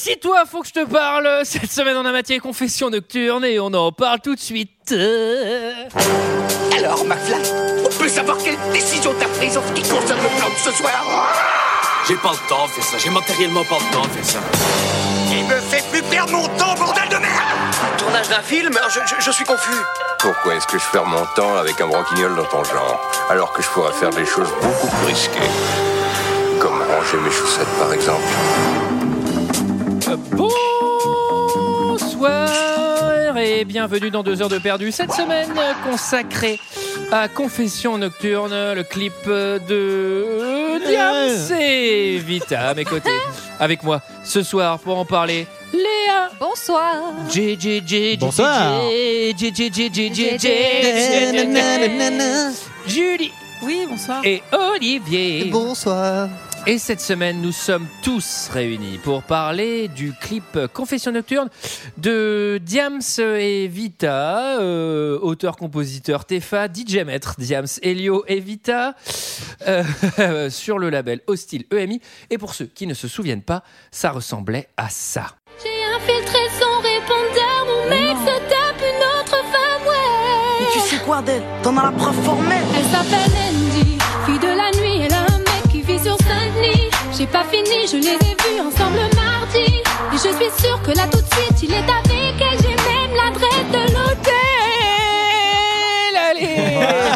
Assis-toi, faut que je te parle. Cette semaine, on a matière confession nocturne et on en parle tout de suite. Alors, McFly, on peut savoir quelle décision t'as prise en ce qui concerne le plan de ce soir? J'ai pas le temps de faire ça, j'ai matériellement pas le temps de faire ça. Il me fait plus perdre mon temps, bordel de merde Tournage d'un film? Je, je- je suis confus. Pourquoi est-ce que je perds mon temps avec un branquignol dans ton genre, alors que je pourrais faire des choses beaucoup plus risquées? Comme ranger mes chaussettes, par exemple. Bonsoir et bienvenue dans 2 heures de perdu. Cette semaine consacrée à Confession Nocturne, le clip de Diams c'est Vita à mes côtés. Avec moi ce soir pour en parler, Léa. Bonsoir. Bonsoir. Julie. Oui, bonsoir. Et Olivier. Bonsoir. Et cette semaine, nous sommes tous réunis pour parler du clip Confession nocturne de Diams et Vita, euh, auteur-compositeur Tefa, DJ maître Diams, Elio et Vita, euh, sur le label Hostile EMI. Et pour ceux qui ne se souviennent pas, ça ressemblait à ça. J'ai infiltré son répondeur, mon mec se tape une autre femme, ouais. Mais tu sais quoi d'elle T'en as la preuve formelle. Elle s'appelle Andy, J'ai pas fini, je les ai vus ensemble mardi. Et je suis sûre que là tout de suite, il est avec elle, j'ai même l'adresse de l'hôtel. Allez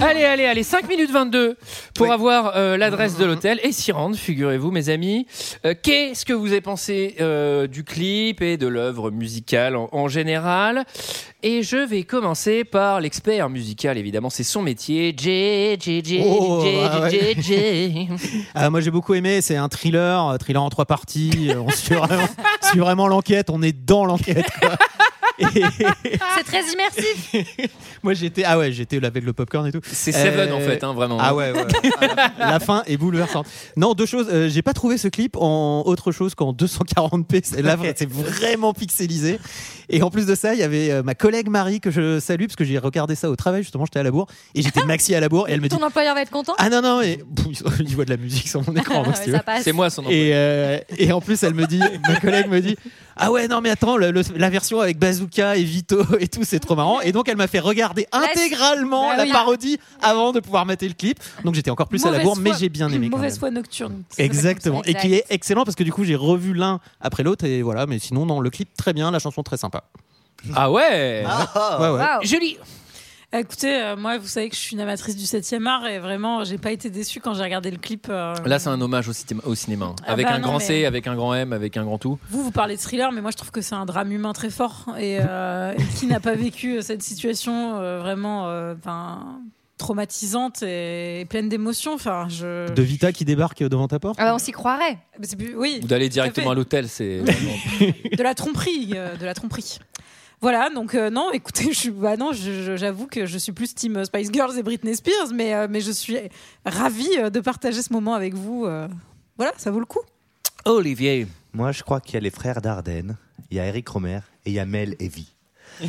Allez, allez, allez, 5 minutes 22 pour avoir euh, l'adresse de l'hôtel et s'y rendre, figurez-vous, mes amis. Euh, Qu'est-ce que vous avez pensé euh, du clip et de l'œuvre musicale en, en général? Et je vais commencer par l'expert musical, évidemment, c'est son métier. J, J, J, Oh, J, ah J, ouais. J. Ah, moi j'ai beaucoup aimé, c'est un thriller, thriller en trois parties. On suit vraiment, suit vraiment l'enquête, on est dans l'enquête. Et C'est très immersif. moi j'étais ah ouais j'étais lavé de le popcorn et tout. C'est Seven Euh, en fait, hein, vraiment. Ah ouais, la fin est bouleversante. Non, deux choses. euh, j'ai pas trouvé ce clip en autre chose qu'en 240p. C'est là, c'est vraiment pixelisé. Et en plus de ça, il y avait euh, ma collègue Marie que je salue parce que j'ai regardé ça au travail. Justement, j'étais à la bourre et j'étais maxi à la bourre et elle me dit Ton employeur va être content? Ah non non mais Pff, il voit de la musique sur mon écran. si. C'est moi son nom. Et, euh, et en plus, elle me dit, ma collègue me dit, ah ouais, non, mais attends, le- le- la version avec Et Vito et tout, c'est trop marrant. Et donc, elle m'a fait regarder intégralement Bah la oui. parodie avant de pouvoir mater le clip. Donc, j'étais encore plus à la bourre, mais j'ai bien aimé. quand Mauvaise foi nocturne. Exactement. Et Exact. qui est excellent parce que du coup, j'ai revu l'un après l'autre. Et voilà, mais sinon, non, le clip très bien, la chanson très sympa. Ah ouais Ouais, ouais. Julie Écoutez, euh, moi, vous savez que je suis une amatrice du 7e art et vraiment, j'ai pas été déçue quand j'ai regardé le clip. euh, Là, c'est un hommage au, cinéma- au cinéma. Ah avec bah un non, grand mais- C, avec un grand M, avec un grand tout. Vous, vous parlez de thriller, mais moi, je trouve que c'est un drame humain très fort. Et, euh, qui n'a pas vécu euh, cette situation euh, vraiment euh, enfin, traumatisante et, et pleine d'émotions Enfin, je. De Vita qui débarque devant ta porte? Ah bah, on s'y croirait. Mais c'est plus- Oui, Ou d'aller fait. directement à l'hôtel, c'est. de la tromperie, euh, de la tromperie. Voilà, donc euh, non, écoutez, je, bah non, j'avoue que je suis plus team Spice Girls et Britney Spears, mais, euh, mais je suis ravie euh, de partager ce moment avec vous. euh. Voilà, ça vaut le coup. Olivier. Moi, je crois qu'il y a les frères Dardenne, il y a Eric Romer et il y a Mel et Vi.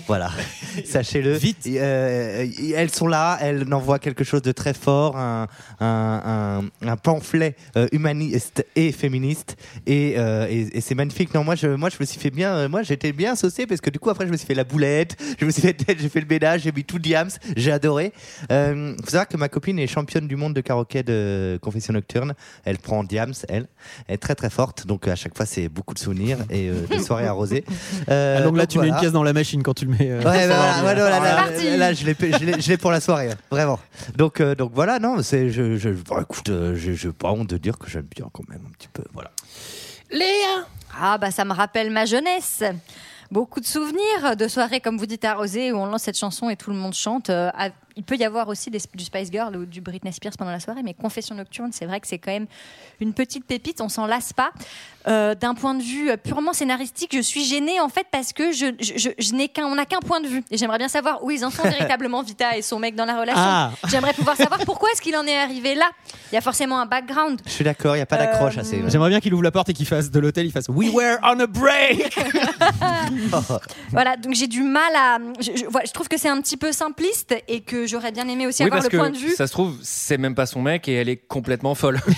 Voilà, sachez-le. Vite. Euh, elles sont là, elles envoient quelque chose de très fort, un, un, un- un pamphlet euh, humaniste et féministe, et, euh, et, et c'est magnifique. Non, moi, je, moi, je me suis fait bien, moi, j'étais bien saucé parce que du coup, après, je me suis fait la boulette, je me suis fait, j'ai fait le ménage, j'ai mis tout diams, j'ai adoré. Faut savoir que ma copine est championne du monde de karaoké de confession nocturne. Elle prend diams, elle, elle est très très forte, donc à chaque fois, c'est beaucoup de souvenirs et des soirées arrosées. Ah, donc là, donc tu mets une pièce dans la machine quand tu le mets. euh, Ouais, bah, voilà, ouais, non, là, là, parti. là, là, je l'ai, je je pour la soirée, vraiment. Donc, euh, donc voilà, non, c'est, je, je, bon, écoute, euh, je, je pas honte de dire que j'aime bien quand même un petit peu, voilà. Léa Ah bah ça me rappelle ma jeunesse. Beaucoup de souvenirs de soirées, comme vous dites, arrosées, où on lance cette chanson et tout le monde chante. Euh, à- il peut y avoir aussi des- du Spice Girl ou du Britney Spears pendant la soirée, mais Confession Nocturne, c'est vrai que c'est quand même une petite pépite, on s'en lasse pas. Euh, D'un point de vue purement scénaristique, je suis gênée en fait parce que je, je, je- je n'ai qu'un, on n'a qu'un point de vue. Et j'aimerais bien savoir où ils en sont véritablement, Vita et son mec dans la relation. Ah. J'aimerais pouvoir savoir pourquoi est-ce qu'il en est arrivé là. Il y a forcément un background. Je suis d'accord, il n'y a pas d'accroche Euh, assez. ouais. J'aimerais bien qu'il ouvre la porte et qu'il fasse de l'hôtel, il fasse We were on a break. Voilà, donc j'ai du mal à. Je, je- voilà, je trouve que c'est un petit peu simpliste et que j'aurais bien aimé aussi Oui, avoir parce le point de vue. ça se trouve, c'est même pas son mec et elle est complètement folle.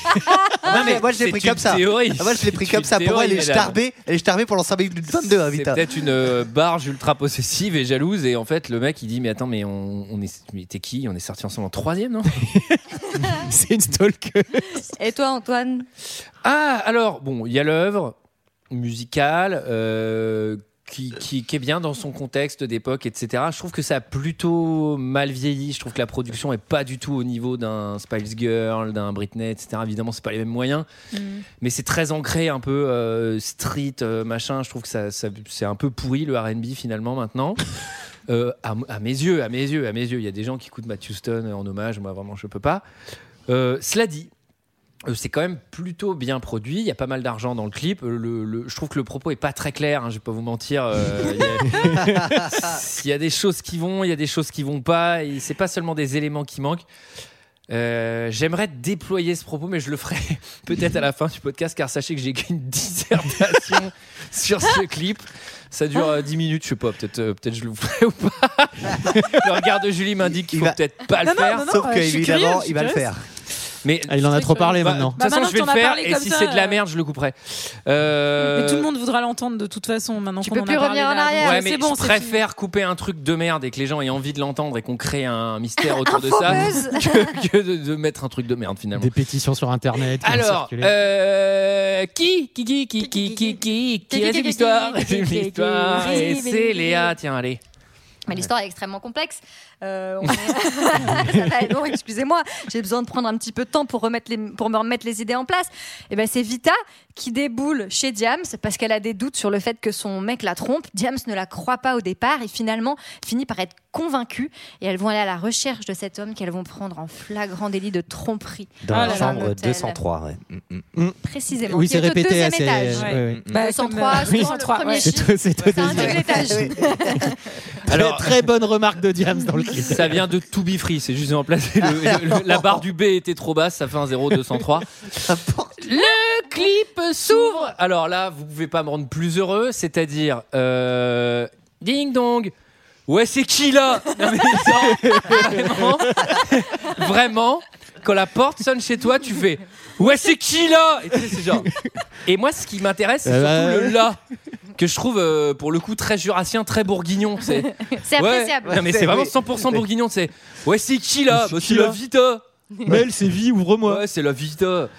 Non, mais moi je l'ai pris comme ça. théorie. Ah, moi je l'ai pris comme ça. Pour moi, elle est starbée. Elle est starbée pendant 5 minutes 22, hein, C'est peut-être une euh, barge ultra possessive et jalouse et en fait le mec il dit mais attends mais on, on est t'es qui? On est sorti ensemble en troisième non? C'est une stalker. Et toi, Antoine? Ah alors bon il y a l'œuvre musicale euh, qui, qui, qui est bien dans son contexte d'époque etc je trouve que ça a plutôt mal vieilli. Je trouve que la production est pas du tout au niveau d'un Spice Girl d'un Britney etc évidemment c'est pas les mêmes moyens. Mais c'est très ancré un peu euh, street euh, machin. Je trouve que ça, ça- c'est un peu pourri le R&B finalement maintenant. Euh, à, à mes yeux à mes yeux à mes yeux. Il y a des gens qui écoutent Matt Houston en hommage. Moi vraiment je peux pas. Cela dit c'est quand même plutôt bien produit. Il y a pas mal d'argent dans le clip. Euh, Le, le- je trouve que le propos est pas très clair. hein, je vais pas vous mentir. Euh, il, y a, il y a des choses qui vont, il y a des choses qui vont pas. Et c'est pas seulement des éléments qui manquent. Euh, J'aimerais déployer ce propos, mais je le ferai peut-être à la fin du podcast, car sachez que j'ai écrit une dissertation sur ce clip. Ça dure euh, 10 minutes, je sais pas, peut-être euh, peut-être je le ferai ou pas. le regard de Julie m'indique qu'il Il faut va- peut-être pas le Non, faire. non, non, Sauf euh, que je suis évidemment, curieuse, je il va le faire. Mais Ah, il en a trop parlé bah, maintenant. De toute façon, je vais le faire et si c'est de la euh, merde, je le couperai. Euh, Mais tout le monde voudra l'entendre de toute façon maintenant Tu qu'on peux en a plus parlé revenir en arrière. Ouais, euh, mais c'est bon, je préfère couper un truc de merde et que les gens aient envie de l'entendre et qu'on crée un mystère autour de ça que, que de, de mettre un truc de merde finalement. Des pétitions sur internet. Alors, euh, qui, qui, qui, qui, qui, qui, qui, qui résume l'histoire qui, qui, Résume qui, l'histoire qui, et qui, c'est qui, Léa, tiens, allez. Mais l'histoire est extrêmement complexe. Euh, on excusez-moi. J'ai besoin de prendre un petit peu de temps pour, remettre les, pour me remettre les idées en place. Et ben c'est Vita qui déboule chez Diams parce qu'elle a des doutes sur le fait que son mec la trompe. Diams ne la croit pas au départ et finalement finit par être convaincue. Et elles vont aller à la recherche de cet homme qu'elles vont prendre en flagrant délit de tromperie. Dans Ah la là. chambre Hôtel. 203. ouais. Mm, mm. Précisément. oui, c'est répété deuxième assez. étage. ouais, Ouais. ouais. Bah, 203, comme, euh, c'est dans le 203, premier ouais. C'est chiffre. au- deuxième. étage. Alors, très, très bonne remarque de Diams dans le. ça vient de To Be Free, c'est juste le- le- la barre du B était trop basse, ça fait un 0,203. Le clip s'ouvre. Alors là, vous pouvez pas me rendre plus heureux, c'est-à-dire euh, ding dong. Ouais, c'est qui là? Non, mais genre, vraiment, vraiment, quand la porte sonne chez toi, tu fais Ouais, c'est qui là? Et tu sais, c'est genre. Et moi, ce qui m'intéresse, c'est Euh, surtout le là que je trouve euh, pour le coup très jurassien, très bourguignon. C'est Ouais. appréciable. Non, mais c'est vraiment 100% bourguignon. C'est ouais, c'est qui là? C'est Bah, C'est la Vita. Mel, c'est vie, ouvre-moi. Ouais, c'est la Vita.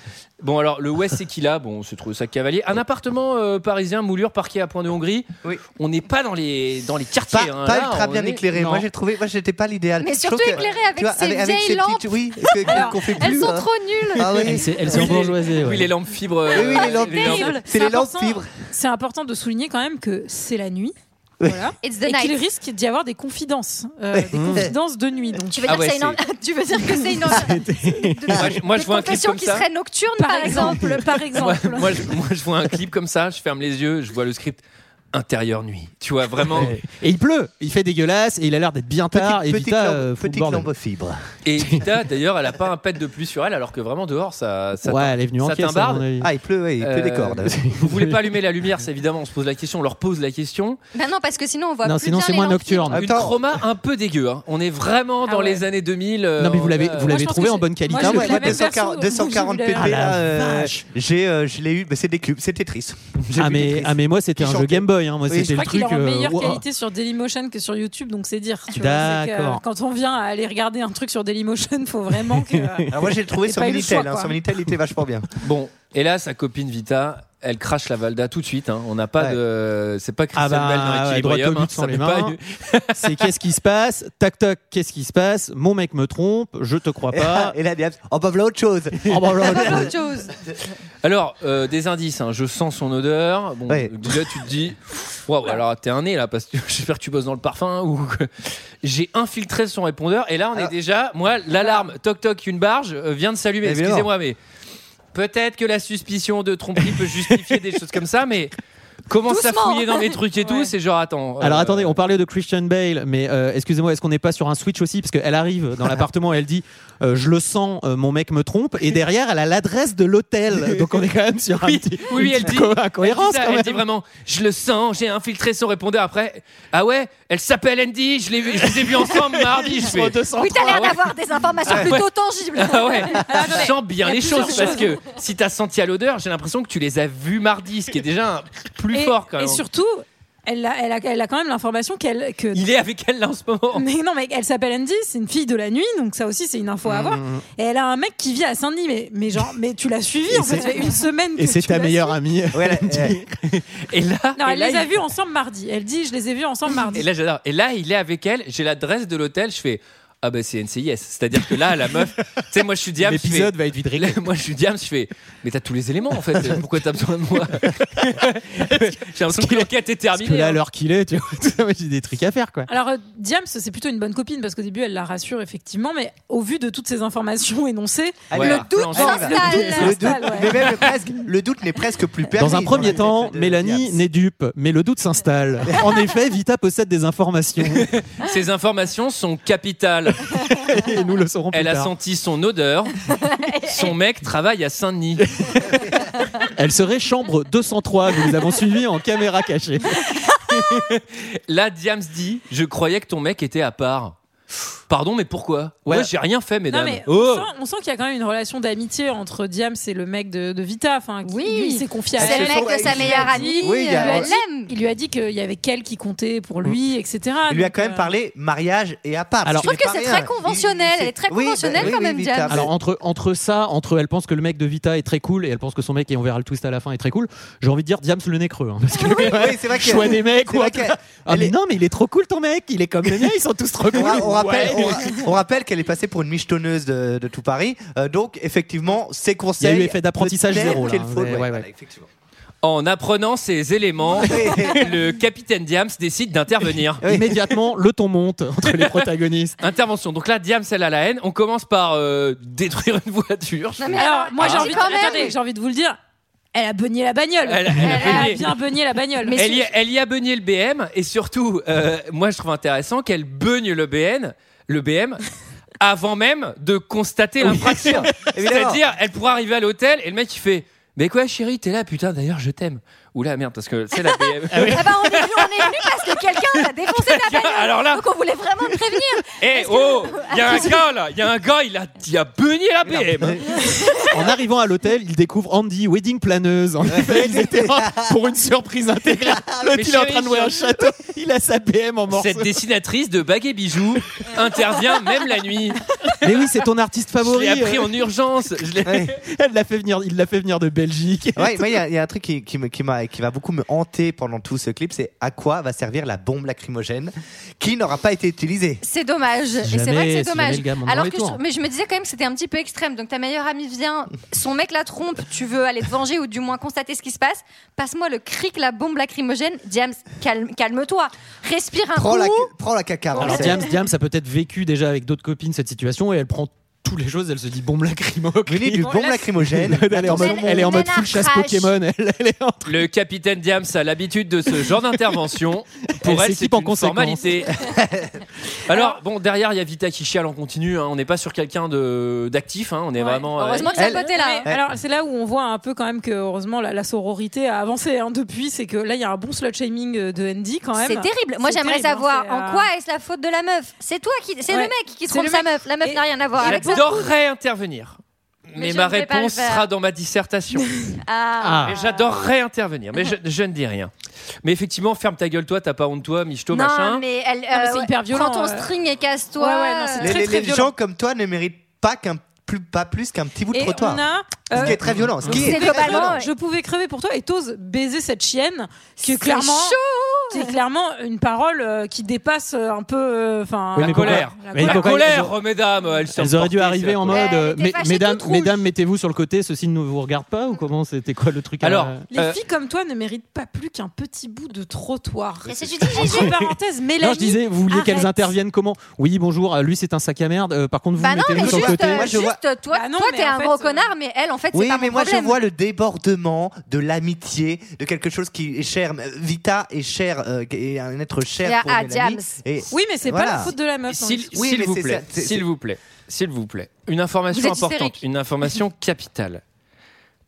Bon, alors, le West, c'est qui là? Bon, c'est trouvé ça cavalier. Un appartement euh, parisien, moulure, parqué à Point de Hongrie. Oui. On n'est pas dans les, dans les quartiers. Pas, hein. pas Là, ultra on bien est- éclairé. Non. Moi j'ai trouvé, moi j'étais pas l'idéal. Mais surtout trouve que, éclairé avec tu vois, ces avec, ces lampes. petites, oui, Alors, Elles sont hein. trop nulles. Ah oui. Elles, c'est- elles sont Oui, les- bourgeoisées. Oui, ouais. les lampes fibres. euh, Oui, oui, les lampes les lampes- terribles. C'est les lampes important. fibres. C'est important de souligner quand même que c'est la nuit. Voilà. It's the Et qu'il risque d'y avoir des confidences, euh, des confidences de nuit. Donc, Tu veux Ah dire, ouais, que c'est une... tu veux dire que c'est une de- Moi, je- moi, je de vois un clip confession comme qui ça. serait nocturne, par, par exemple. exemple, par Moi, exemple. moi, je, moi, je vois un clip comme ça, je ferme les yeux, je vois le script intérieur nuit. Tu vois, vraiment. Et il pleut, il fait dégueulasse et il a l'air d'être bien tard. Petite, et petite Vita, lampe, euh, petite lampe fibre. Et Vita, d'ailleurs, elle a pas un pet de pluie sur elle, alors que vraiment dehors, ça. ça Ouais, elle est venue en ça caisse, à t'imbarde. mon avis. Ah, il pleut, ouais, il pleut des Euh, cordes. Vous voulez pas allumer la lumière, c'est évidemment, on se pose la question, on leur pose la question. Bah non, parce que sinon on voit Non, plus sinon c'est moins nocturne. Attends. Une chroma un peu dégueu. hein. On est vraiment Ah dans ouais. les années 2000. euh, Non, mais vous l'avez euh, vous l'avez trouvé en bonne qualité. Moi, Ah, j'ai moi, vu la moi, même 240, perso, 240 j'ai vu pp, Ah, j'ai, je l'ai eu, mais c'est des cubes, c'est Tetris. J'ai Ah mais, ah moi c'était un jeu. Game Boy. Hein. Moi Oui, c'était Je le crois qu'il truc. est en euh, meilleure qualité sur Dailymotion que sur YouTube, donc c'est dire. tu vois. C'est que, D'accord. euh, Quand on vient à aller regarder un truc sur Dailymotion, faut vraiment que. Alors moi j'ai trouvé sur Minitel, choix, hein, sur Minitel il était vachement bien. Bon, et là, sa copine Vita, elle crache la Valda tout de suite. hein. On n'a pas Ouais. de. C'est pas Christian Ah bah, Bell dans ouais, Equilibrium. but hein. sans les pas C'est qu'est-ce qui se passe? Tac tac, qu'est-ce qui se passe? Mon mec me trompe, je te crois pas. Et là, bah voilà autre chose. Là, Pas là. autre chose. Alors, euh, des indices. hein. Je sens son odeur. Bon, Ouais. déjà, tu te dis. Waouh, alors t'es un nez là, parce que j'espère que tu bosses dans le parfum. ou J'ai infiltré son répondeur. Et là, on est Alors- déjà. Moi, l'alarme, toc toc, une barge, euh, vient de s'allumer. Excusez-moi, mais. Peut-être que la suspicion de tromperie peut justifier des choses comme ça, mais commence à fouiller dans mes trucs et tout. C'est genre, attends. Alors euh, attendez, on parlait de Christian Bale, mais euh, excusez-moi, est-ce qu'on n'est pas sur un switch aussi? Parce qu'elle arrive dans l'appartement et elle dit euh, Je le sens, euh, mon mec me trompe. Et derrière, elle a l'adresse de l'hôtel. Donc on est quand même sur un Oui, petit. oui, elle dit, co- elle dit incohérence ça, elle dit vraiment, je le sens, j'ai infiltré son répondeur après. Ah ouais, elle s'appelle Andy, je, l'ai vu- je les ai vus ensemble mardi. Je fais, Oui, t'as l'air Ah ouais. d'avoir des informations Ah plutôt ouais. tangibles. Ah ouais, je sens bien les choses parce que si t'as senti à l'odeur, j'ai l'impression que tu les as vus mardi, ce qui est déjà un- plus et, fort quand et même. surtout, elle a, elle, a, elle a quand même l'information qu'elle. Que... Il est avec elle là en ce moment. Mais non, mais elle s'appelle Andy, c'est une fille de la nuit, donc ça aussi c'est une info à avoir. Et elle a un mec qui vit à Saint-Denis, mais, mais genre, mais tu l'as suivi Et en fait, c'est- ça fait une semaine. Et c'est ta meilleure amie. Ouais. Et là, Non, et elle là, les a vus ensemble mardi. Elle dit, je les ai vus ensemble mardi. Et là, j'adore. Et là, il est avec elle. J'ai l'adresse de l'hôtel. Je fais. Ah bah c'est NCIS. C'est-à-dire que là, la meuf. Tu sais, moi je suis Diam. L'épisode va être réglé. Moi je suis Diam. Je fais. Mais t'as tous les éléments en fait. Pourquoi t'as besoin de moi J'ai l'impression que l'enquête est Parce que terminée. là, à hein. l'heure qu'il est, tu vois, j'ai des trucs à faire quoi. Alors, euh, Diams, c'est plutôt une bonne copine parce qu'au début, elle la rassure effectivement, mais au vu de toutes ces informations énoncées, Ouais, Le doute s'installe. Le doute, s'installe, ouais. mais même presque, le doute n'est presque plus permis. Dans un premier dans temps, Mélanie n'est dupe, mais le doute s'installe. En effet, Vita possède des informations Ces informations sont capitales. et nous le saurons plus Elle a senti son odeur. Son mec travaille à Saint-Denis. Elle serait chambre 203. Nous les avons suivis en caméra cachée. Là, Diams dit Je croyais que ton mec était à part. Pardon, mais pourquoi? Ouais. Moi, j'ai rien fait, Non, mesdames. mais Oh on sent, on sent qu'il y a quand même une relation d'amitié entre Diams et le mec de, de Vita. Enfin, qui, Oui. lui, il s'est confié à C'est le mec de sa il meilleure lui a dit- amie. Oui, il y a- euh, il, elle lui a l'aime. dit- il lui a dit qu'il y avait qu'elle qui comptait pour lui, etc. Il lui a Donc, quand même euh, parlé mariage et à part. Alors- Je trouve que c'est très conventionnel, Il- il- elle est très oui, conventionnelle quand oui, même, Vita. Diams. Alors entre, entre ça, entre elle pense que le mec de Vita est très cool et elle pense que son mec, et on verra le twist à la fin, est très cool, j'ai envie de dire Diams le nez creux. hein, parce que Oui, c'est vrai que- choix des mecs c'est ou vrai un truc- qu'elle- Ah elle mais est- non mais il est trop cool ton mec, il est comme le mien, ils sont tous trop cool. On, ra- on rappelle, Ouais. on, ra- on rappelle qu'elle est passée pour une michetonneuse de, de tout Paris. Euh, donc, effectivement, ses conseils. Il y a eu effet d'apprentissage zéro, là, hein, faut- ouais, ouais, ouais, voilà, ouais. effectivement. En apprenant ces éléments, le capitaine Diams décide d'intervenir. Immédiatement, le ton monte entre les protagonistes. Intervention. Donc là, Diams, elle a la haine. On commence par euh, détruire une voiture. Non, mais Alors, moi, j'ai Ah. envie, de- j'ai envie de vous le dire. Elle a beugné la bagnole. Elle- elle a bien beugné la bagnole. Mais Elle y, elle y a beugné le BM et surtout, euh, moi je trouve intéressant qu'elle beugne le BN, le BM, avant même de constater l'infraction. C'est-à-dire, elle pourra arriver à l'hôtel et le mec il fait Mais quoi, chérie, t'es là, putain, d'ailleurs, je t'aime. Oula, merde, parce que c'est la BM. Ah bah, on est venu, on est venu parce que quelqu'un a défoncé ta bagnole. Alors là- Donc on voulait vraiment te prévenir. Eh oh, il y a un gars là, il y a un gars, il a, il a beugné la BM. En arrivant à l'hôtel, il découvre Andy, wedding planeuse. En effet, ils étaient pour une surprise intégrale. L'autre, Mais il est en train de louer un château. Il a sa BM en morceaux. Cette dessinatrice de bagues et bijoux intervient même la nuit. Mais oui, c'est ton artiste Je favori. l'ai appris euh. en urgence. Je Ouais. Elle l'a fait venir, il l'a fait venir de Belgique. Ouais, il y, a- il y a un truc qui, qui, me- qui, m'a- qui va beaucoup me hanter pendant tout ce clip, c'est à quoi va servir la bombe lacrymogène qui n'aura pas été utilisée. C'est dommage. Et c'est Jamais, vrai que c'est dommage. jamais Alors que je, mais je me disais quand même que c'était un petit peu extrême. Donc ta meilleure amie vient, son mec la trompe, tu veux aller te venger ou du moins constater ce qui se passe. Passe-moi le cric, la bombe lacrymogène. James, calme, calme-toi. Respire un Prends coup. la, prends la caca. Alors. Diams, Diams a peut-être vécu déjà avec d'autres copines cette situation et elle prend toutes les choses. Elle se dit bombe lacrymo. Du bombe lacrymogène. Elle est en mode, Attention, elle est en mon mode full chasse. Pokémon. Elle, elle est en Le capitaine Diams a l'habitude de ce genre d'intervention. Pour Elle c'est en une formalité. Alors, bon, derrière, il y a Vita qui chiale en continu. hein. On n'est pas sur quelqu'un de- d'actif. hein. On est Ouais. vraiment. euh, Heureusement que Elle- ça côté là. Mais alors, c'est là où on voit un peu quand même que, heureusement, la, la sororité a avancé hein, depuis. C'est que là, il y a un bon slut shaming euh, de Andy quand même. C'est terrible. Moi, C'est j'aimerais terrible, hein, savoir c'est, en euh, quoi est-ce la faute de la meuf. C'est toi qui, c'est Ouais. le mec qui C'est trompe le sa mec. meuf. La meuf Et- n'a rien à voir avec ça. J'adorerais intervenir. Mais, ma réponse sera dans ma dissertation. Ah. J'adorerais intervenir. Mais je, je ne dis rien. Mais effectivement, ferme ta gueule, toi, t'as pas honte, toi, michto, Non, machin. mais elle. mais c'est ouais, hyper violent, Prends ton euh. string et casse-toi. Ouais, ouais, non, c'est Les, très, les- très les violent. gens comme toi ne méritent pas qu'un plus, pas plus qu'un petit bout de Et trottoir. on a. Ce qui euh, est très violent. Ce qui c'est est très globalement, violent. ouais. Je pouvais crever pour toi et t'oses baiser cette chienne qui est C'est clairement. une parole euh, qui dépasse euh, un peu, euh, enfin, Oui, La mais colère. La colère, oh, mesdames, elles Elles auraient dû arriver en mode euh, mais- mesdames, mesdames, mettez-vous sur le côté, ceci ne vous regarde pas ou comment c'était quoi le truc à- Alors, Les Euh, filles comme toi ne méritent pas plus qu'un petit bout de trottoir. C'est ce que tu dis, Gigi. Entre parenthèses, Mélanie. Non, je disais, vous vouliez qu'elles interviennent comment Oui, bonjour, lui c'est un sac à merde. euh, par contre, vous Bah mettez-vous sur le juste, côté. Moi, je juste, vois- toi, Bah non, toi t'es un gros connard, mais elle, en fait, c'est Oui, pas mais mon moi problème. je vois le débordement de l'amitié, de quelque chose qui est cher. Vita est cher, euh, est un être cher Et pour à Mélanie. Diams. Et Oui, mais c'est Voilà. pas la faute de la meuf. hein. S'il Oui, s'il mais vous c'est plaît, c'est- s'il vous plaît, s'il vous plaît, une information êtes importante, hystérique. une information capitale.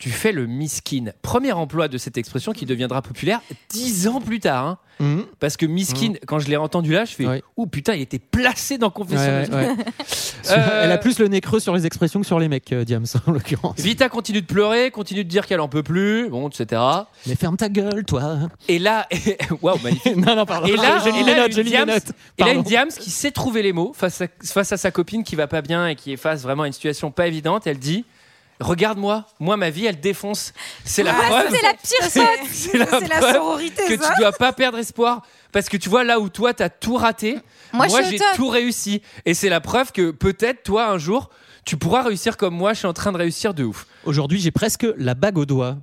Tu fais le miskin. Premier emploi de cette expression qui deviendra populaire dix ans plus tard. hein. Mhm. Parce que miskin, quand je l'ai entendu là, je fais Ouais. Ouh putain, il était placé dans Confession. Ouais, de- ouais. Euh, Elle a plus le nez creux sur les expressions que sur les mecs, euh, Diams, en l'occurrence. Vita continue de pleurer, continue de dire qu'elle en peut plus, bon, etc. Mais ferme ta gueule, toi. Et là, waouh, magnifique. non, non, pardon. Et là, je lis et les là, notes, je une lis les Diams- notes. Et là, Pardon. une Diams qui sait trouver les mots face à, face à sa copine qui va pas bien et qui est face vraiment à une situation pas évidente. Elle dit Regarde-moi, moi, ma vie, elle défonce. C'est la Ah, preuve. C'est la pire C'est- faute. C'est la sororité, que ça. tu dois pas perdre espoir. Parce que tu vois, là où toi, t'as tout raté, Moi, moi, j'ai tout réussi. Et c'est la preuve que peut-être, toi, un jour, tu pourras réussir comme moi, je suis en train de réussir de ouf. Aujourd'hui, j'ai presque la bague au doigt.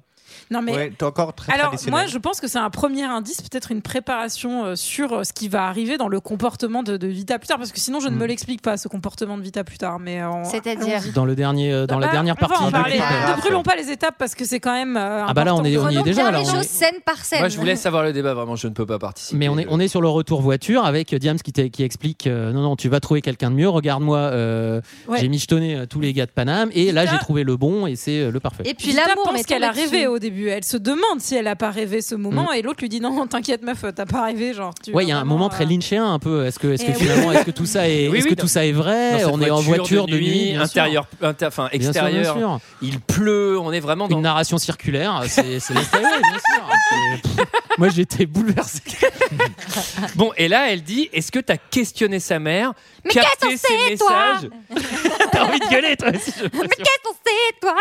Non mais Ouais, t'es encore très alors moi je pense que c'est un premier indice, peut-être une préparation euh, sur euh, ce qui va arriver dans le comportement de, de Vita plus tard, parce que sinon je ne me Mm. l'explique pas ce comportement de Vita plus tard. Mais euh, C'est-à-dire. Dans, le dernier, euh, dans la Bah, dernière on va partie en parler. Ah, Ne brûlons pas les étapes parce que c'est quand même. euh, Ah bah là, on est, on y est déjà. là, les on est- choses scène par scène. Moi, je vous laisse avoir le débat, vraiment, je ne peux pas participer. Mais on est, on est sur le retour voiture avec Diams qui, qui explique euh, non, non, tu vas trouver quelqu'un de mieux. Regarde-moi, euh, Ouais. j'ai michetonné tous les gars de Paname et là j'ai trouvé le bon et c'est le parfait. Et puis l'amour, pense mais qu'elle a rêvé au début. Elle se demande si elle a pas rêvé ce moment, et l'autre lui dit non, t'inquiète meuf, t'as pas rêvé, genre. tu Ouais, il y a un moment euh, très lynchéen un peu. Est-ce que, est-ce que Eh oui. finalement, est-ce que tout ça est, Oui, est-ce oui, que dans- tout ça est vrai On est en voiture de nuit, intérieur, inter- enfin Bien sûr, bien extérieur. sûr. Il pleut, on est vraiment dans. Une narration circulaire, c'est c'est l'extérieur, bien sûr. C'est- pff, Moi, j'étais bouleversé. Bon, et là, elle dit Est-ce que t'as questionné sa mère Mais capté ses toi? messages? T'as envie de gueuler, toi aussi. Mais qu'est-ce que c'est, toi?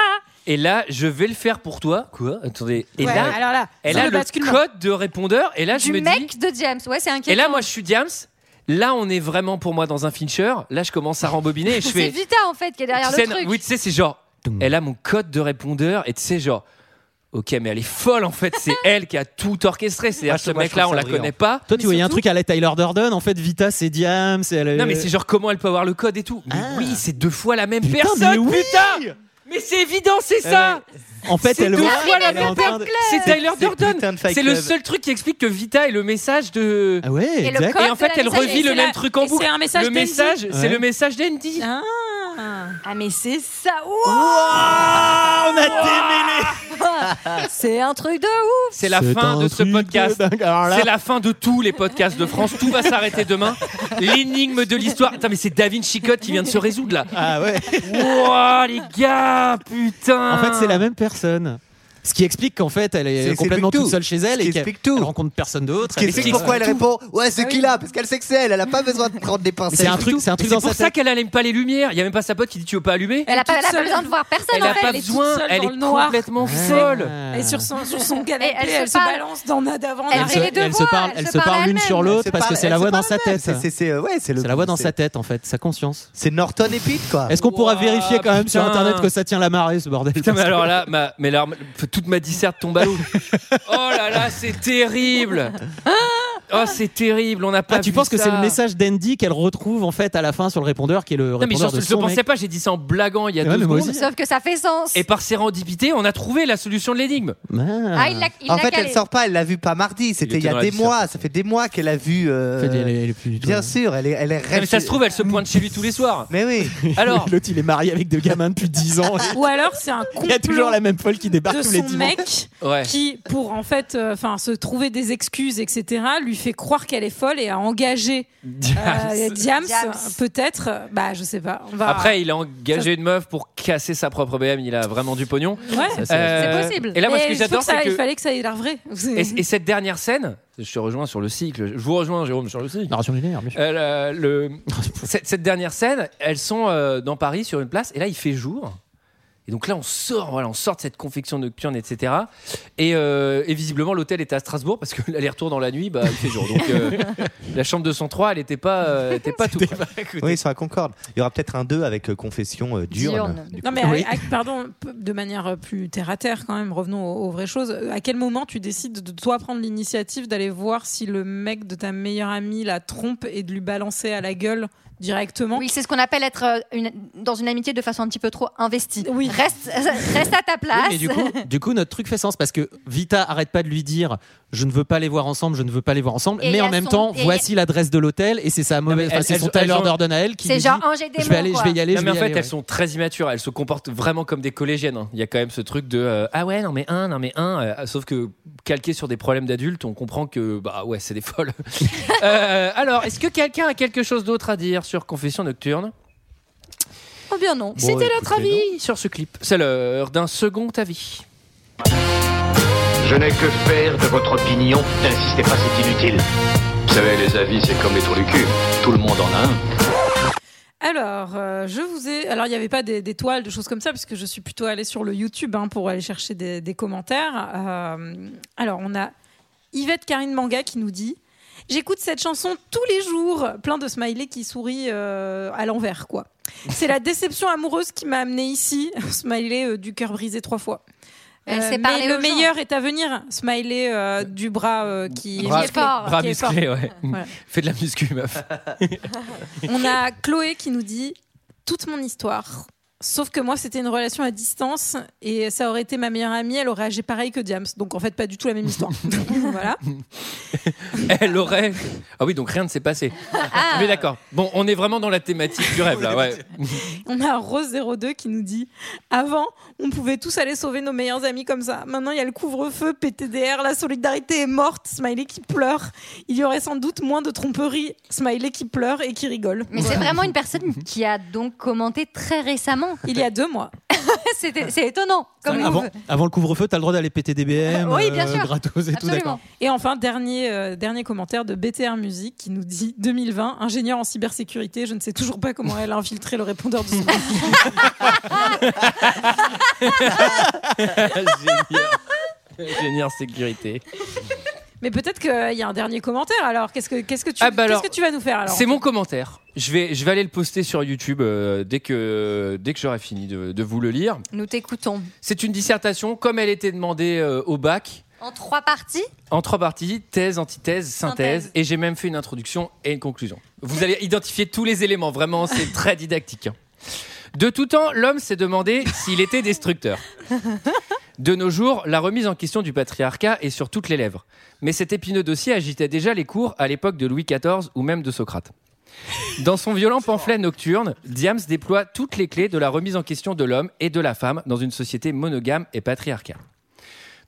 Et là, je vais le faire pour toi. Quoi? Attendez. Et ouais, là, alors là, elle c'est a le basculement. code de répondeur. Et là, je Du me dis. mec de James. Ouais, c'est inquiétant. Et là, moi, je suis Diams. Là, on est vraiment pour moi dans un Fincher. Là, je commence à rembobiner et je c'est fais. Vita en fait qui est derrière Tu le sais, truc. Oui, tu sais, c'est genre. Elle a mon code de répondeur et tu sais, genre. Ok, mais elle est folle en fait. C'est elle qui a tout orchestré. C'est-à-dire Moi, que ce moi, je mec-là, trouve on ça la connaît pas. Toi, tu voyais un truc à la Tyler Durden. En fait, Vita, c'est elle- Non, mais c'est genre comment elle peut avoir le code et tout. Mais Ah. oui, c'est deux fois la même Putain, personne, mais oui putain Mais c'est évident, c'est ça En fait, C'est elle voit. C'est Tyler Durden C'est le seul truc qui explique que Vita est le message de... Ah ouais, Et exact. Et en fait, elle revit le même la- truc en boucle. c'est un message Le message, c'est Ouais. le message d'Andy. Ah. Ah mais c'est ça. Ah, on a démêlé. C'est un truc de ouf. C'est la fin de ce podcast. C'est la fin de tous les podcasts de France. Tout va s'arrêter demain. L'énigme de l'histoire. Attends, mais c'est David Chicotte qui vient de se résoudre là. Ah ouais. Wouah, les gars, putain. En fait, c'est la même personne. Ce qui explique qu'en fait, elle est complètement toute tout. seule chez elle et qu'elle elle rencontre personne d'autre. Ce qui Elle- explique pourquoi elle répond Ouais, c'est Ah qui là? Parce qu'elle sait que c'est elle, elle a pas besoin de prendre des pincettes. C'est un truc, c'est un truc c'est dans pour sa ça qu'elle allume pas les lumières. Il y a même pas sa pote qui dit tu veux pas allumer? Elle a pas, toute elle a pas seule. besoin de voir personne Elle en a fait. pas elle est toute besoin. seule Elle est complètement folle. Et sur son, sur son canapé, elle se balance dans d'avant, Elle se, les deux elle se voix, parle, elle se parle l'une sur l'autre parce que parle- c'est la voix dans sa tête. C'est- la voix dans sa tête en fait, sa conscience. C'est Norton et Pete quoi. Est-ce qu'on pourra vérifier quand même sur internet que ça tient la marée ce bordel Putain, mais alors là, ma, mais toute ma disserte tombe à l'eau. Oh là là, c'est terrible. Oh, c'est terrible. On n'a pas. Ah, tu vu penses que ça. c'est le message d'Andy qu'elle retrouve en fait à la fin sur le répondeur qui est le Non, mais répondeur je, de je le son pensais mec. pas. J'ai dit ça en blaguant il y a Ouais, deux secondes. Sauf que ça fait sens. Et par sérendipité, on a trouvé la solution de l'énigme. Ah, il l'a il En l'a fait, calé. elle sort pas, elle l'a vu pas mardi, c'était Il il y a des mois, ça fait des mois qu'elle a vu. euh, En fait, elle est- elle est plus du tout- Bien sûr, elle est, elle est Non, mais ça se trouve, elle se pointe chez lui tous les soirs. Mais oui. Alors, L'autre il est marié avec deux gamins depuis 10 ans. Ou alors c'est un Il y a toujours complot la même folle qui débarque tous les son dimanches. mec qui, pour en fait, euh, enfin, se trouver des excuses, etc., lui fait croire qu'elle est folle et a engagé euh, Diams, Diams. peut-être. euh, Bah, je sais pas. On va... Après, il a engagé une meuf pour casser sa propre BM. Il a vraiment du pognon. ouais. C'est- Euh, C'est possible. Et là, moi, ce que j'adore, ça- c'est il fallait que ça ait l'air vrai. Et, et cette dernière scène, je te rejoins sur le cycle. Je vous rejoins, Jérôme, sur le cycle. Narration linéaire, bien sûr. Euh, le- cette, cette dernière scène, elles sont euh, dans Paris sur une place et là il fait jour Et donc là, on sort, voilà, on sort de cette confection nocturne, etc. Et, euh, et visiblement, l'hôtel était à Strasbourg parce que l'aller-retour dans la nuit, bah, il fait jour. Donc euh, la chambre 203, elle n'était pas, euh, était pas tout. quoi. Oui, sont à Concorde. Il y aura peut-être un 2 avec euh, confession euh, diurne. Non mais Oui. à- à- pardon, de manière plus terre à terre quand même, revenons aux, aux vraies choses. À quel moment tu décides de toi prendre l'initiative d'aller voir si le mec de ta meilleure amie la trompe et de lui balancer à la gueule directement? Oui, c'est ce qu'on appelle être euh, une- dans une amitié de façon un petit peu trop investie. Oui. Reste, reste à ta Oui, place. mais du coup, du coup, notre truc fait sens parce que Vita arrête pas de lui dire je ne veux pas les voir ensemble, je ne veux pas les voir ensemble. Et mais y en a même son- temps, et il y a- voici l'adresse de l'hôtel et c'est sa mauvaise, enfin, c'est son elles Tyler ont- Durden à elle qui C'est genre je vais aller, quoi. je vais y aller. Non, mais en y fait, aller, elles ouais. sont très immatures. Elles se comportent vraiment comme des collégiennes. hein. Il y a quand même ce truc de euh, ah ouais, non mais un, non mais un. euh, sauf que calqué sur des problèmes d'adultes, on comprend que bah ouais, c'est des folles. Euh, alors, est-ce que quelqu'un a quelque chose d'autre à dire sur Confession nocturne? Oh bien non. C'était écoutez, notre avis sur ce clip. C'est l'heure d'un second avis. Je n'ai que faire de votre opinion. N'insistez pas, c'est inutile. Vous savez, les avis, c'est comme les trous du cul. Tout le monde en a un. Alors, euh, je vous ai. Alors, il n'y avait pas des, des toiles, de choses comme ça, puisque je suis plutôt allée sur le YouTube hein, pour aller chercher des, des commentaires. Euh, alors, on a Yvette Karine Manga qui nous dit J'écoute cette chanson tous les jours, plein de smileys qui sourient euh, à l'envers, quoi. C'est la déception amoureuse qui m'a amené ici, smiley euh, du cœur brisé trois fois. Elle Euh, mais le gens. meilleur est à venir, smiley euh, du bras euh, qui Bras- musclé, fort. Bras qui est fort. musclés, ouais. Voilà. Fais de la muscu, meuf. On a Chloé qui nous dit toute mon histoire. Sauf que moi, c'était une relation à distance et ça aurait été ma meilleure amie, elle aurait agi pareil que Diams. Donc en fait, pas du tout la même histoire. voilà. Elle aurait. Ah oui, donc rien ne s'est passé. Ah. Mais d'accord. Bon, on est vraiment dans la thématique du rêve là, ouais. On a Rose02 qui nous dit Avant, on pouvait tous aller sauver nos meilleurs amis comme ça. Maintenant, il y a le couvre-feu, PTDR, la solidarité est morte. Smiley qui pleure. Il y aurait sans doute moins de tromperie. Smiley qui pleure et qui rigole. Mais c'est vraiment une personne qui a donc commenté très récemment. Il y a deux mois. C'était- c'est étonnant. Comme avant, avant le couvre-feu, t'as le droit d'aller péter des BM, Oui, bien sûr. gratos et tout, Absolument. d'accord. Et enfin, dernier, euh, dernier commentaire de BTR Music qui nous dit 2020, ingénieur en cybersécurité, je ne sais toujours pas comment elle a infiltré le répondeur de son Génial. Génial sécurité. Mais peut-être qu'il y a un dernier commentaire alors. Qu'est-ce que, qu'est-ce que, tu, Ah bah qu'est-ce que tu vas nous faire alors C'est mon commentaire. Je vais, je vais aller le poster sur YouTube euh, dès que, dès que j'aurai fini de, de vous le lire. Nous t'écoutons. C'est une dissertation comme elle était demandée euh, au bac. En trois parties En trois parties, thèse, antithèse, synthèse, Synthèse. et j'ai même fait une introduction et une conclusion. Vous allez identifier tous les éléments, vraiment, c'est très didactique. hein. De tout temps, l'homme s'est demandé s'il était destructeur. De nos jours, la remise en question du patriarcat est sur toutes les lèvres. Mais cet épineux dossier agitait déjà les cours à l'époque de Louis XIV ou même de Socrate. Dans son violent pamphlet nocturne, Diams déploie toutes les clés de la remise en question de l'homme et de la femme dans une société monogame et patriarcale.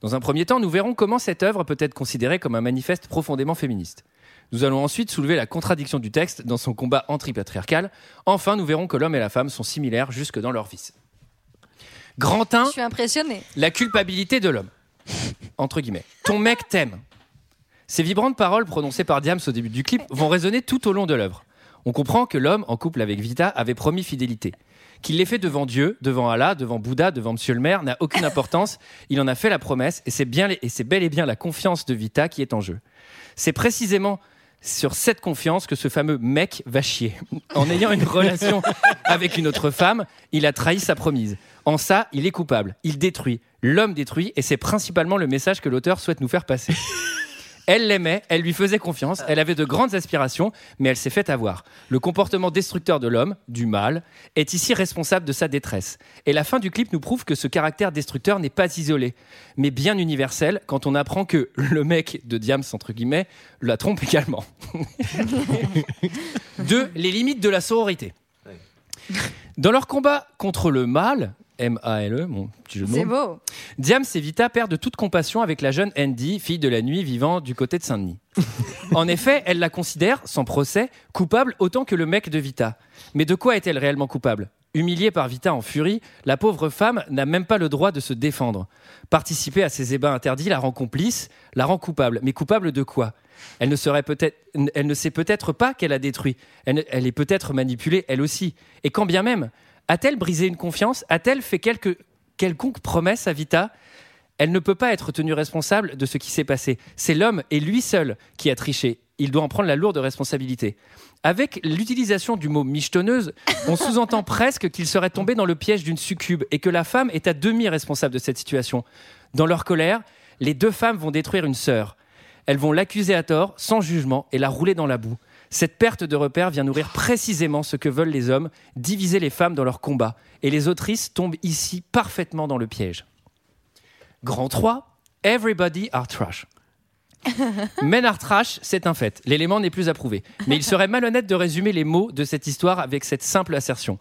Dans un premier temps, nous verrons comment cette œuvre peut être considérée comme un manifeste profondément féministe. Nous allons ensuite soulever la contradiction du texte dans son combat anti-patriarcal. Enfin, nous verrons que l'homme et la femme sont similaires jusque dans leur vice. Grand 1, Je suis impressionnée. la culpabilité de l'homme. Entre guillemets. Ton mec t'aime. Ces vibrantes paroles prononcées par Diams au début du clip vont résonner tout au long de l'œuvre. On comprend que l'homme, en couple avec Vita, avait promis fidélité. Qu'il l'ait fait devant Dieu, devant Allah, devant Bouddha, devant Monsieur le maire n'a aucune importance. Il en a fait la promesse et c'est bien et c'est bel et bien la confiance de Vita qui est en jeu. C'est précisément sur cette confiance que ce fameux mec va chier. En ayant une relation avec une autre femme, il a trahi sa promise. En ça, il est coupable. Il détruit. L'homme détruit et c'est principalement le message que l'auteur souhaite nous faire passer. Elle l'aimait, elle lui faisait confiance, elle avait de grandes aspirations, mais elle s'est fait avoir. Le comportement destructeur de l'homme, du mal, est ici responsable de sa détresse. Et la fin du clip nous prouve que ce caractère destructeur n'est pas isolé, mais bien universel quand on apprend que le mec de Diams, entre guillemets, la trompe également. Deux, les limites de la sororité. Dans leur combat contre le mal, M-A-L-E, mon petit jeu de mots, C'est beau. Diams et Vita perdent toute compassion avec la jeune Andy, fille de la nuit vivant du côté de Saint-Denis. en effet, elle la considère, sans procès, coupable autant que le mec de Vita. Mais de quoi est-elle réellement coupable? Humiliée par Vita en furie, la pauvre femme n'a même pas le droit de se défendre. Participer à ces ébats interdits la rend complice, la rend coupable. Mais coupable de quoi? Elle ne, serait peut-être, elle ne sait peut-être pas qu'elle a détruit. Elle est peut-être manipulée, elle aussi. Et quand bien même, a-t-elle brisé une confiance? A-t-elle fait quelque quelconque promesse à Vita, elle ne peut pas être tenue responsable de ce qui s'est passé. C'est l'homme et lui seul qui a triché. Il doit en prendre la lourde responsabilité. Avec l'utilisation du mot michetonneuse, on sous-entend presque qu'il serait tombé dans le piège d'une succube et que la femme est à demi responsable de cette situation. Dans leur colère, les deux femmes vont détruire une sœur. Elles vont l'accuser à tort, sans jugement, et la rouler dans la boue. Cette perte de repère vient nourrir précisément ce que veulent les hommes, diviser les femmes dans leur combat. Et les autrices tombent ici parfaitement dans le piège. Grand 3, Everybody are trash. Men are trash, c'est un fait. L'élément n'est plus approuvé. Mais il serait malhonnête de résumer les mots de cette histoire avec cette simple assertion.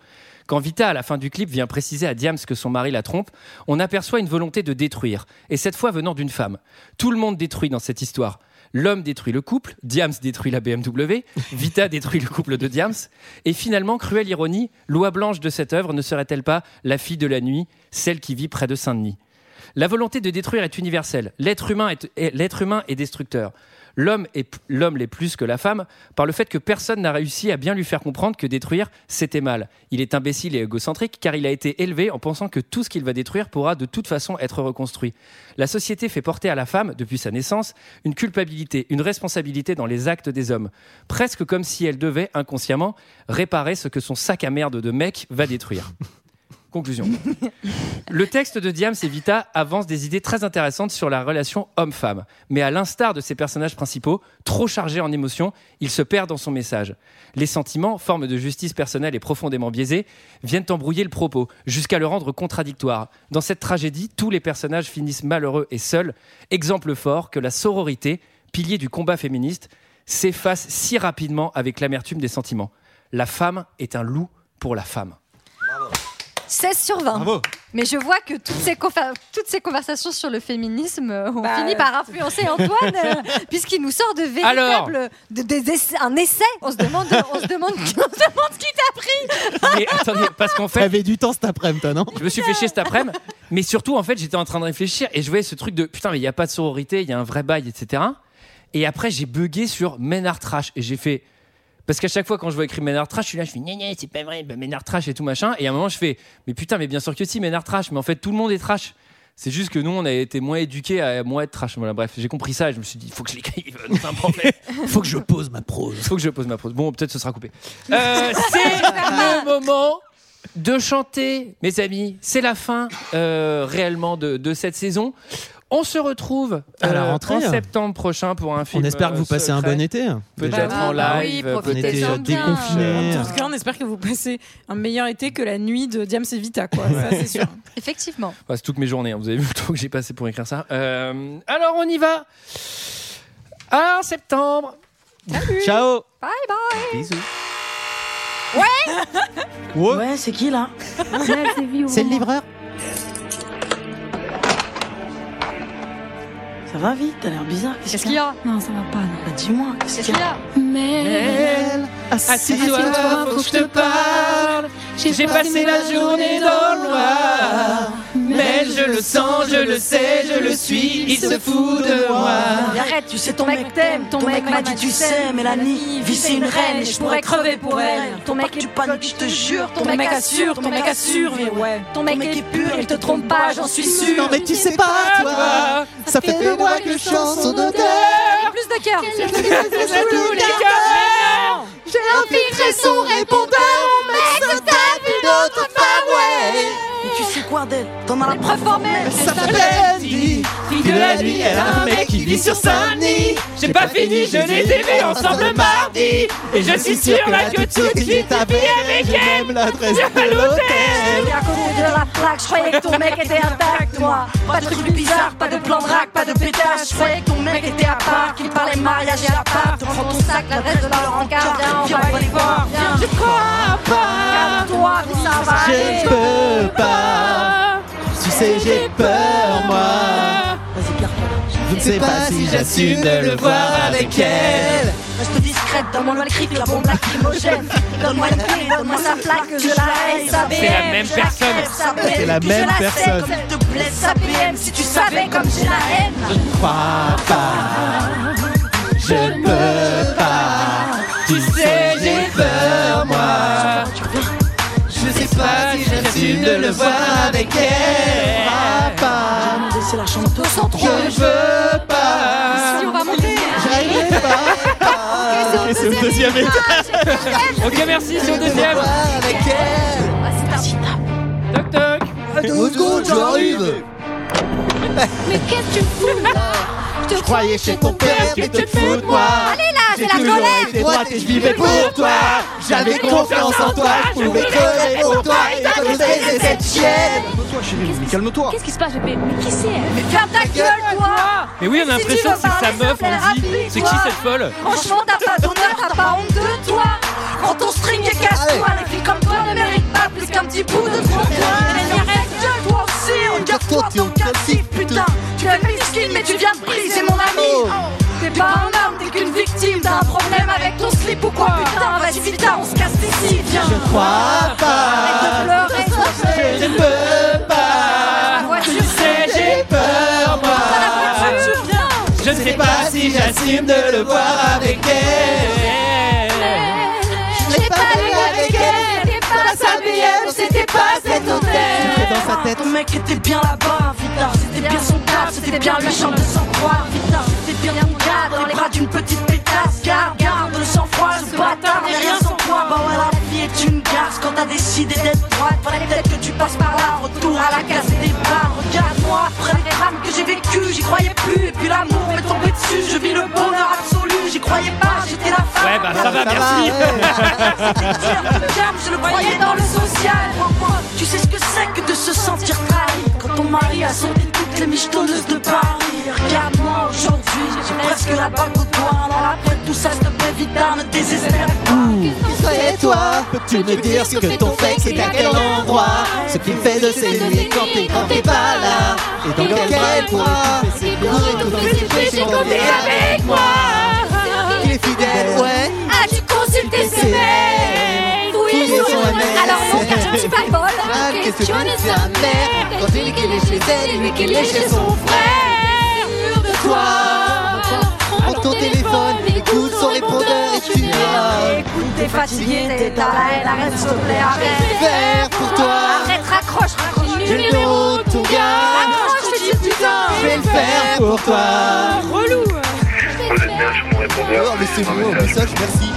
Quand Vita, à la fin du clip, vient préciser à Diams que son mari la trompe, on aperçoit une volonté de détruire, et cette fois venant d'une femme. Tout le monde détruit dans cette histoire. L'homme détruit le couple, Diams détruit la BMW, Vita détruit le couple de Diams, et finalement, cruelle ironie, loi blanche de cette œuvre ne serait-elle pas la fille de la nuit, celle qui vit près de Saint-Denis? La volonté de détruire est universelle. L'être humain est, l'être humain est destructeur. L'homme est l'homme l'est plus que la femme par le fait que personne n'a réussi à bien lui faire comprendre que détruire c'était mal. Il est imbécile et égocentrique car il a été élevé en pensant que tout ce qu'il va détruire pourra de toute façon être reconstruit. La société fait porter à la femme depuis sa naissance une culpabilité, une responsabilité dans les actes des hommes, presque comme si elle devait inconsciemment réparer ce que son sac à merde de mec va détruire. Conclusion. Le texte de Diams et Vita avance des idées très intéressantes sur la relation homme-femme. Mais à l'instar de ses personnages principaux, trop chargés en émotions, il se perd dans son message. Les sentiments, forme de justice personnelle et profondément biaisés, viennent embrouiller le propos, jusqu'à le rendre contradictoire. Dans cette tragédie, tous les personnages finissent malheureux et seuls, exemple fort que la sororité, pilier du combat féministe, s'efface si rapidement avec l'amertume des sentiments. La femme est un loup pour la femme. 16 sur 20. Mais je vois que toutes ces, toutes ces conversations sur le féminisme ont Bah, fini par influencer Antoine, euh, puisqu'il nous sort de Alors véritables. de- des- des- un essai. On se demande, on se demande, on se demande qui t'a pris. Mais attendez, parce qu'en fait. T'avais du temps cet après-midi, toi, non Je me suis fait chier cet après-midi, mais surtout, en fait, j'étais en train de réfléchir et je voyais ce truc de putain, mais il n'y a pas de sororité, il y a un vrai bail, etc. Et après, j'ai bugué sur Ménard Trash et j'ai fait. Parce qu'à chaque fois, quand je vois écrit Ménard Trash, je suis là, je fais, gna c'est pas vrai, bah, Ménard Trash et tout machin. Et à un moment, je fais, mais putain, mais bien sûr que si, Ménard Trash, mais en fait, tout le monde est trash. C'est juste que nous, on a été moins éduqués à moins être trash. Voilà, bref, j'ai compris ça et je me suis dit, il faut que je l'écrive, c'est un problème. Faut que je pose ma prose. faut que je pose ma prose. Bon, peut-être ce sera coupé. Euh, c'est le moment de chanter, mes amis. C'est la fin euh, réellement de, de cette saison. On se retrouve À la euh, rentrée. en septembre prochain pour un film. On espère que vous euh, passez un bon été. Peut-être Bah en bah live, peut-être déconfiné. En tout cas, on espère que vous passez un meilleur été que la nuit de Diams et Vita, quoi. Ça, c'est sûr. Effectivement. Ouais, c'est toutes mes journées. hein. Vous avez vu le temps que j'ai passé pour écrire ça. Euh, alors, on y va. En septembre. Ciao Bye bye. Bisous. Ouais. Ouais, c'est qui là? C'est le livreur Ça va vite, t'as l'air bizarre. Qu'est-ce qu'il y a Non, ça va pas, non. Bah, Dis-moi, qu'est-ce Qu'est-ce qu'il y a Mais Assis-toi, faut que je te parle. J'ai passé la journée dans le noir. Je le sais, je le suis. Il se fout de moi. Arrête, tu sais, ton mec t'aime. Ton mec m'a dit, tu sais, Mélanie, vie c'est une reine et je pourrais crever pour elle. Ton mec, tu paniques, je te jure. Ton mec assure, ton mec assure, mais ouais. Ton mec est pur, il te trompe pas, j'en suis sûre. Non mais tu sais pas toi Ça fait deux mois que je chante son odeur Plus de cœur. J'ai infiltré son répondeur Mon mec se tape une autre femme ouais tu sais quoi d'elle T'en as la preuve formelle. Ça s'appelle Andy La nuit, elle a un mec qui vit sur Saint-Denis J'ai pas fini, je les ai vus ensemble mardi. Et je suis sûr là que tout de suite t'as fait avec elle. L'adresse de l'hôtel à côté de la plaque, je croyais que ton mec était intact, moi. Pas de trucs plus bizarres, pas de plan de drague, pas de pétage. Je croyais que ton mec était à part, qu'il parlait mariage et appart. Prends ton sac, l'adresse de leur encart, viens, on va aller voir, viens. Je crois pas. Calme-toi, mais ça va. Je peux pas Tu sais j'ai peur moi. Je ne sais pas si j'assume de le voir avec elle Reste discrète, donne-moi le cri, la bombe lacrymogène. Donne-moi une clé, donne-moi sa plaque, que je la haïs, sa BM. C'est la même je la personne. C'est la même la sais personne. Comme elle te blesse, sa BM, si tu savais comme j'ai la haine. Je crois pas Je ne peux pas Tu sais j'ai peur moi pas si j'assume de le voir avec elle. Papa, C'est la chanteuse sans trop. je veux pas. Si on va monter. J'arriverai pas. Et c'est au deuxième étage. ok, merci, c'est au deuxième. avec elle. Toc toc. Deux secondes, j'arrive. Mais qu'est-ce que tu fous là? Je Je croyais chez ton père, mais tu te fous de moi. Allez là, c'est J'ai la toujours colère. été droite et je vivais pour toi. J'avais confiance en toi, je pouvais crever pour toi et te baiser cette chienne. Calme-toi, chérie, mais calme-toi. Qu'est-ce qui se passe bébé Mais qui c'est elle? Mais ferme ta gueule, toi. Mais oui, on a l'impression que c'est sa meuf, on dit. C'est toi. qui cette folle? Franchement, t'as pas d'honneur, t'as pas honte de toi. Prends ton string et casse-toi Les filles comme toi ne méritent pas plus qu'un petit bout de trottoir Mais arrête, toi aussi, regarde-toi ton calcif, putain Tu es mesquine, mais tu viens de briser mon ami T'es pas un homme, t'es qu'une victime T'as un problème avec ton slip ou quoi Putain, vas-y, vite, on se casse d'ici, viens Je crois Arrête de pas. pleurer. Je ne peux pas. voiture, Tu sais, j'ai peur, moi. Je ne sais pas si j'assume de le voir avec elle. Je l'ai pas vu avec elle. Dans la salle BM, c'était pas cet hôtel. Dans sa tête. Ton mec était bien là-bas, Vita. C'était bien son taf, c'était bien lui, chante de s'en croire, Vita. C'était bien gars dans les bras d'une petite pétasse. Garde, garde le sang-froid, ce bâtard n'est rien sans toi. Bah ouais, la vie est une garce quand t'as décidé d'être droite. Fallait peut-être que tu passes par là, retour à la case des bars. Regarde-moi, après les drames que j'ai vécu, j'y croyais plus. Et puis l'amour m'est tombé dessus, je vis le bonheur absolu. J'y croyais pas, j'étais la femme. Ouais, bah ça va, merci. je le voyais dans le social. Tu sais ce que c'est que de se sentir trahi ton mari a sorti toutes les michetonneuses de Paris. Regarde-moi aujourd'hui, j'ai presque la bague au doigt. Alors après tout ça, s'il te plaît, Vita, ne désespère pas. Et toi, peux-tu me dire ce que ton fake c'est à quel endroit Ce qu'il fait de ses nuits quand t'es quand t'es pas là Et dans quel pour étouffer ses biens et étouffer ses péchés quand t'es avec moi Il est fidèle, ouais As-tu consulté ses mails. Alors non, car je ne suis pas folle. Ah, qu'est-ce que tu dis, sa mère Quand j'ai dit qu'elle est chez elle et lui qu'elle est chez son frère. de toi Prends ton téléphone, écoute son répondeur et tu verras. Écoute, t'es fatigué, t'es ta haine, arrête s'il te plaît, arrête. Faire pour toi Arrête, raccroche, raccroche. J'ai le numéro de ton gars. Raccroche, je dis putain. Je vais le faire pour toi. Relou. Vous êtes bien sur mon répondeur. Oh, laissez-moi un message, merci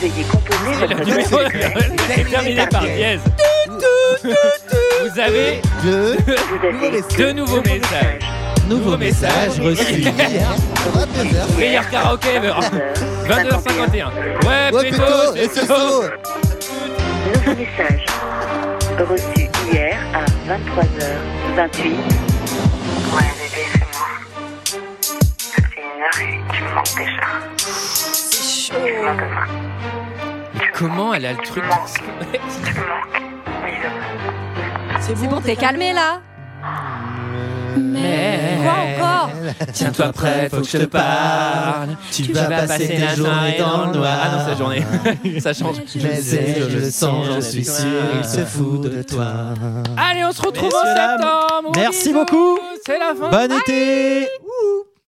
Veuillez composer Le votre numéro est terminé par dièse. Vous avez Deux nouveaux messages. nouveaux messages reçus hier à 22h. Meilleur karaoké ever. 22h51. Ouais, Péto, plutôt, c'est c'est Nouveau message reçu hier à 23h28. Ouais, bébé, c'est moi. Ça fait une heure et tu me manques déjà. Tu. Comment elle a le truc Tu C'est bon, t'es calmé là Mais Quoi encore Tiens-toi prêt, faut que je te parle. Tu vas passer ta journée dans le noir. Ah non, c'est la journée. ça change. Mais elle, je le sens, j'en suis sûr, il se fout de toi. Allez, on se retrouve en Messieurs, dames, septembre. merci beaucoup. C'est la fin. Bon été Ouh.